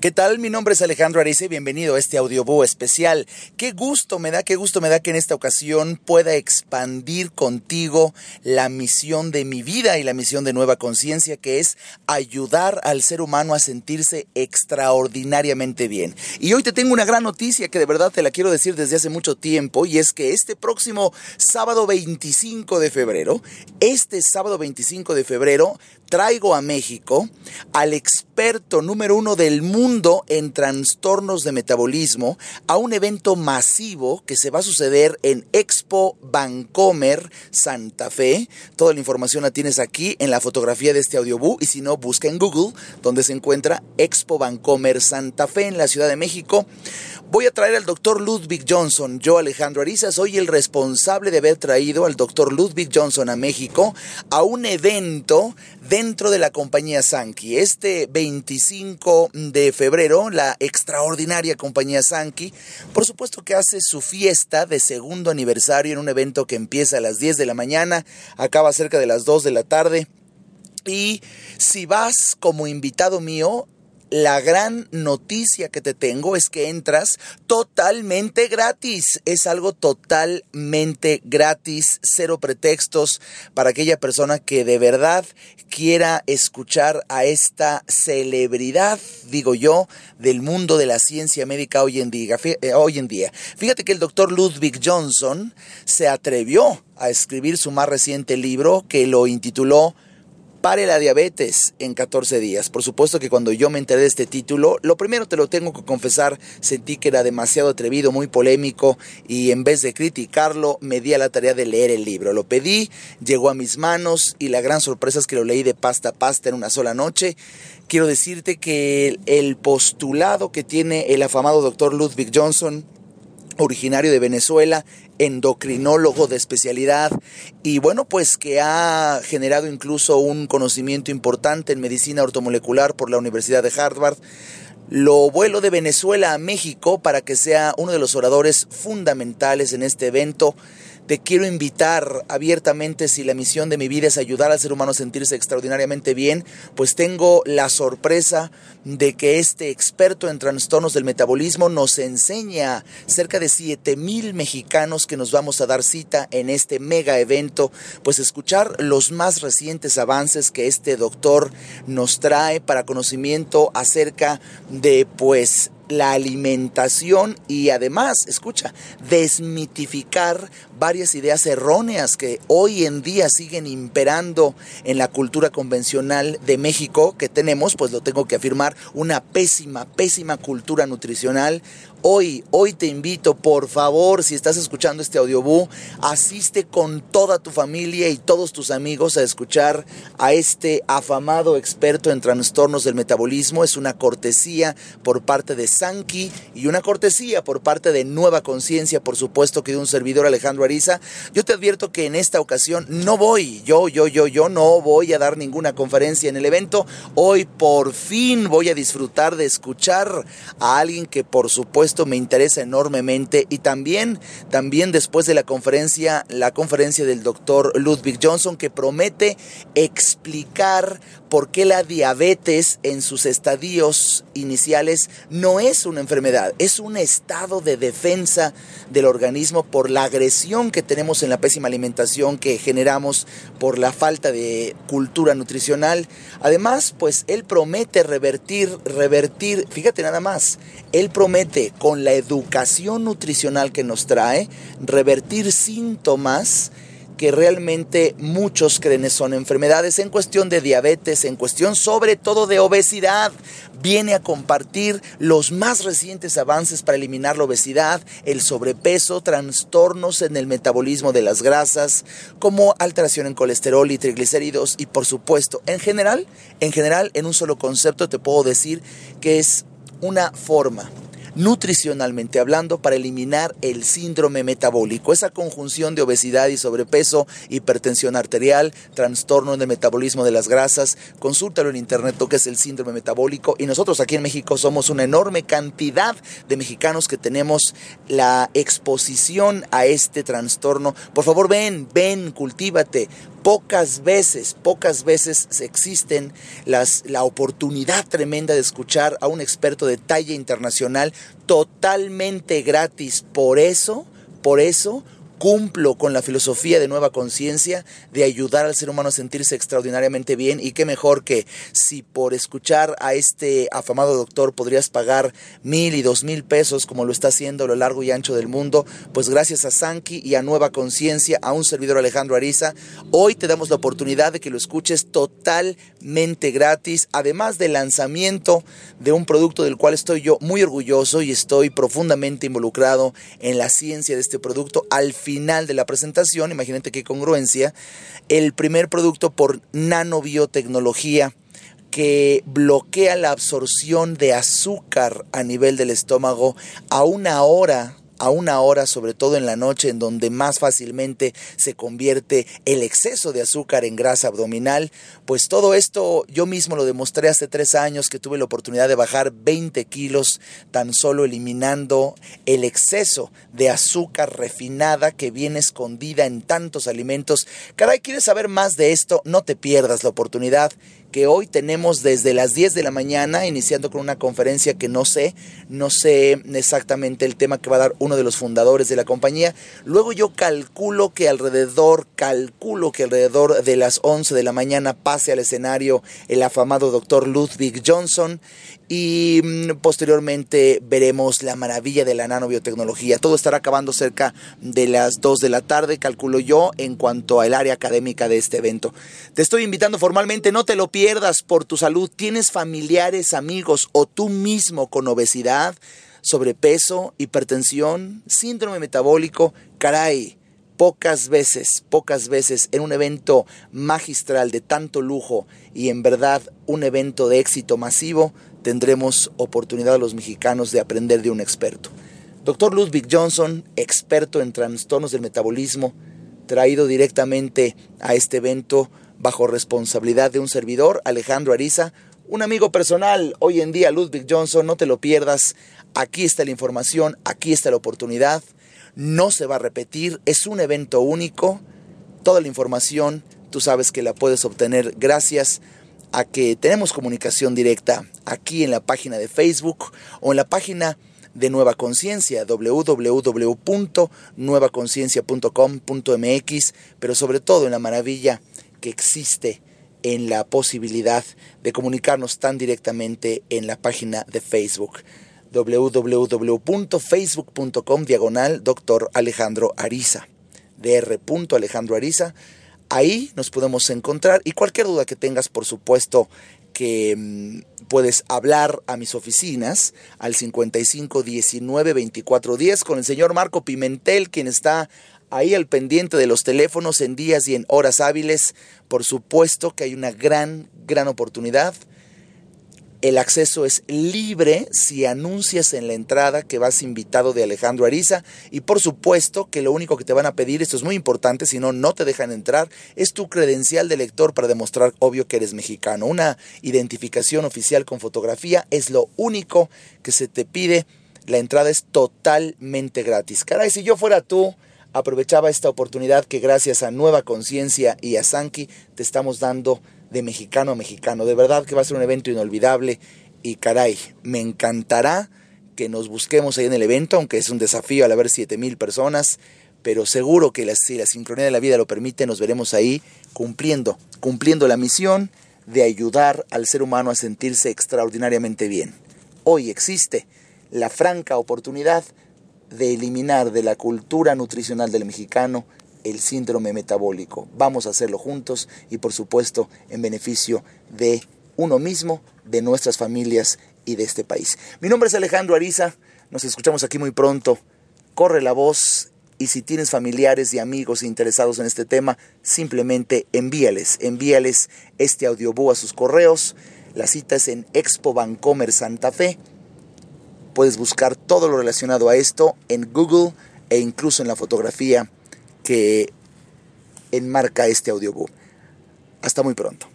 ¿Qué tal? Mi nombre es Alejandro Arice y bienvenido a este audiobús especial. Qué gusto me da, qué gusto me da que en esta ocasión pueda expandir contigo la misión de mi vida y la misión de Nueva Conciencia, que es ayudar al ser humano a sentirse extraordinariamente bien. Y hoy te tengo una gran noticia que de verdad te la quiero decir desde hace mucho tiempo y es que este próximo sábado 25 de febrero, este sábado 25 de febrero, traigo a México al experto número uno del mundo en trastornos de metabolismo a un evento masivo que se va a suceder en Expo Bancomer Santa Fe. Toda la información la tienes aquí en la fotografía de este audiobook y si no, busca en Google donde se encuentra Expo Bancomer Santa Fe en la Ciudad de México. Voy a traer al doctor Ludwig Johnson. Yo, Alejandro Ariza, soy el responsable de haber traído al doctor Ludwig Johnson a México a un evento dentro de la compañía Sankey. Este 25 de febrero, la extraordinaria compañía Sankey, por supuesto que hace su fiesta de segundo aniversario en un evento que empieza a las 10 de la mañana, acaba cerca de las 2 de la tarde. Y si vas como invitado mío, la gran noticia que te tengo es que entras totalmente gratis. Es algo totalmente gratis, cero pretextos para aquella persona que de verdad quiera escuchar a esta celebridad, digo yo, del mundo de la ciencia médica hoy en día. Eh, día. Fíjate que el doctor Ludwig Johnson se atrevió a escribir su más reciente libro que lo intituló Pare la diabetes en 14 días. Por supuesto que cuando yo me enteré de este título, lo primero te lo tengo que confesar, sentí que era demasiado atrevido, muy polémico y en vez de criticarlo, me di a la tarea de leer el libro. Lo pedí, llegó a mis manos y la gran sorpresa es que lo leí de pasta a pasta en una sola noche. Quiero decirte que el postulado que tiene el afamado doctor Ludwig Johnson originario de Venezuela, endocrinólogo de especialidad y bueno, pues que ha generado incluso un conocimiento importante en medicina ortomolecular por la Universidad de Harvard. Lo vuelo de Venezuela a México para que sea uno de los oradores fundamentales en este evento te quiero invitar abiertamente si la misión de mi vida es ayudar al ser humano a sentirse extraordinariamente bien, pues tengo la sorpresa de que este experto en trastornos del metabolismo nos enseña cerca de 7 mil mexicanos que nos vamos a dar cita en este mega evento, pues escuchar los más recientes avances que este doctor nos trae para conocimiento acerca de pues la alimentación y además, escucha, desmitificar varias ideas erróneas que hoy en día siguen imperando en la cultura convencional de México que tenemos, pues lo tengo que afirmar, una pésima, pésima cultura nutricional. Hoy, hoy te invito, por favor, si estás escuchando este audiobook, asiste con toda tu familia y todos tus amigos a escuchar a este afamado experto en trastornos del metabolismo. Es una cortesía por parte de Sanki y una cortesía por parte de Nueva Conciencia, por supuesto que de un servidor Alejandro Ariza. Yo te advierto que en esta ocasión no voy, yo, yo, yo, yo no voy a dar ninguna conferencia en el evento. Hoy por fin voy a disfrutar de escuchar a alguien que por supuesto esto me interesa enormemente y también, también después de la conferencia, la conferencia del doctor Ludwig Johnson que promete explicar por qué la diabetes en sus estadios iniciales no es una enfermedad, es un estado de defensa del organismo por la agresión que tenemos en la pésima alimentación que generamos por la falta de cultura nutricional. Además, pues él promete revertir, revertir, fíjate nada más, él promete con la educación nutricional que nos trae, revertir síntomas que realmente muchos creen son enfermedades en cuestión de diabetes, en cuestión sobre todo de obesidad. Viene a compartir los más recientes avances para eliminar la obesidad, el sobrepeso, trastornos en el metabolismo de las grasas, como alteración en colesterol y triglicéridos y por supuesto, en general, en general en un solo concepto te puedo decir que es una forma nutricionalmente hablando para eliminar el síndrome metabólico, esa conjunción de obesidad y sobrepeso, hipertensión arterial, trastorno el metabolismo de las grasas. Consúltalo en internet que es el síndrome metabólico y nosotros aquí en México somos una enorme cantidad de mexicanos que tenemos la exposición a este trastorno. Por favor, ven, ven, cultívate pocas veces, pocas veces existen las, la oportunidad tremenda de escuchar a un experto de talla internacional totalmente gratis. Por eso, por eso, cumplo con la filosofía de nueva conciencia de ayudar al ser humano a sentirse extraordinariamente bien y qué mejor que si por escuchar a este afamado doctor podrías pagar mil y dos mil pesos como lo está haciendo a lo largo y ancho del mundo, pues gracias a Sanki y a Nueva Conciencia, a un servidor Alejandro Ariza, hoy te damos la oportunidad de que lo escuches totalmente gratis, además del lanzamiento de un producto del cual estoy yo muy orgulloso y estoy profundamente involucrado en la ciencia de este producto. Al de la presentación, imagínate qué congruencia, el primer producto por nanobiotecnología que bloquea la absorción de azúcar a nivel del estómago a una hora a una hora, sobre todo en la noche, en donde más fácilmente se convierte el exceso de azúcar en grasa abdominal. Pues todo esto yo mismo lo demostré hace tres años que tuve la oportunidad de bajar 20 kilos tan solo eliminando el exceso de azúcar refinada que viene escondida en tantos alimentos. Caray, ¿quieres saber más de esto? No te pierdas la oportunidad que hoy tenemos desde las 10 de la mañana, iniciando con una conferencia que no sé, no sé exactamente el tema que va a dar uno de los fundadores de la compañía. Luego yo calculo que alrededor, calculo que alrededor de las 11 de la mañana pase al escenario el afamado doctor Ludwig Johnson y mm, posteriormente veremos la maravilla de la nanobiotecnología. Todo estará acabando cerca de las 2 de la tarde, calculo yo, en cuanto al área académica de este evento. Te estoy invitando formalmente, no te lo pierdas por tu salud. ¿Tienes familiares, amigos o tú mismo con obesidad, sobrepeso, hipertensión, síndrome metabólico? Caray pocas veces, pocas veces en un evento magistral de tanto lujo y en verdad un evento de éxito masivo, tendremos oportunidad los mexicanos de aprender de un experto. Doctor Ludwig Johnson, experto en trastornos del metabolismo, traído directamente a este evento bajo responsabilidad de un servidor, Alejandro Ariza, un amigo personal hoy en día, Ludwig Johnson, no te lo pierdas. Aquí está la información, aquí está la oportunidad no se va a repetir, es un evento único, toda la información tú sabes que la puedes obtener gracias a que tenemos comunicación directa aquí en la página de Facebook o en la página de Nueva Conciencia, www.nuevaconciencia.com.mx, pero sobre todo en la maravilla que existe en la posibilidad de comunicarnos tan directamente en la página de Facebook www.facebook.com diagonal doctor Alejandro Ariza, dr. Alejandro Ariza. Ahí nos podemos encontrar y cualquier duda que tengas, por supuesto, que mm, puedes hablar a mis oficinas al 55 19 24 10 con el señor Marco Pimentel, quien está ahí al pendiente de los teléfonos en días y en horas hábiles. Por supuesto que hay una gran, gran oportunidad el acceso es libre si anuncias en la entrada que vas invitado de Alejandro Ariza y por supuesto que lo único que te van a pedir, esto es muy importante, si no, no te dejan entrar, es tu credencial de lector para demostrar obvio que eres mexicano. Una identificación oficial con fotografía es lo único que se te pide. La entrada es totalmente gratis. Caray, si yo fuera tú, aprovechaba esta oportunidad que gracias a Nueva Conciencia y a Sanki te estamos dando de mexicano a mexicano. De verdad que va a ser un evento inolvidable y caray, me encantará que nos busquemos ahí en el evento, aunque es un desafío al haber 7000 personas, pero seguro que si la sincronía de la vida lo permite, nos veremos ahí cumpliendo, cumpliendo la misión de ayudar al ser humano a sentirse extraordinariamente bien. Hoy existe la franca oportunidad de eliminar de la cultura nutricional del mexicano el síndrome metabólico. Vamos a hacerlo juntos y por supuesto en beneficio de uno mismo, de nuestras familias y de este país. Mi nombre es Alejandro Ariza, nos escuchamos aquí muy pronto. Corre la voz y si tienes familiares y amigos interesados en este tema, simplemente envíales, envíales este audiobook a sus correos. La cita es en Expo Bancomer Santa Fe. Puedes buscar todo lo relacionado a esto en Google e incluso en la fotografía que enmarca este audiobook. Hasta muy pronto.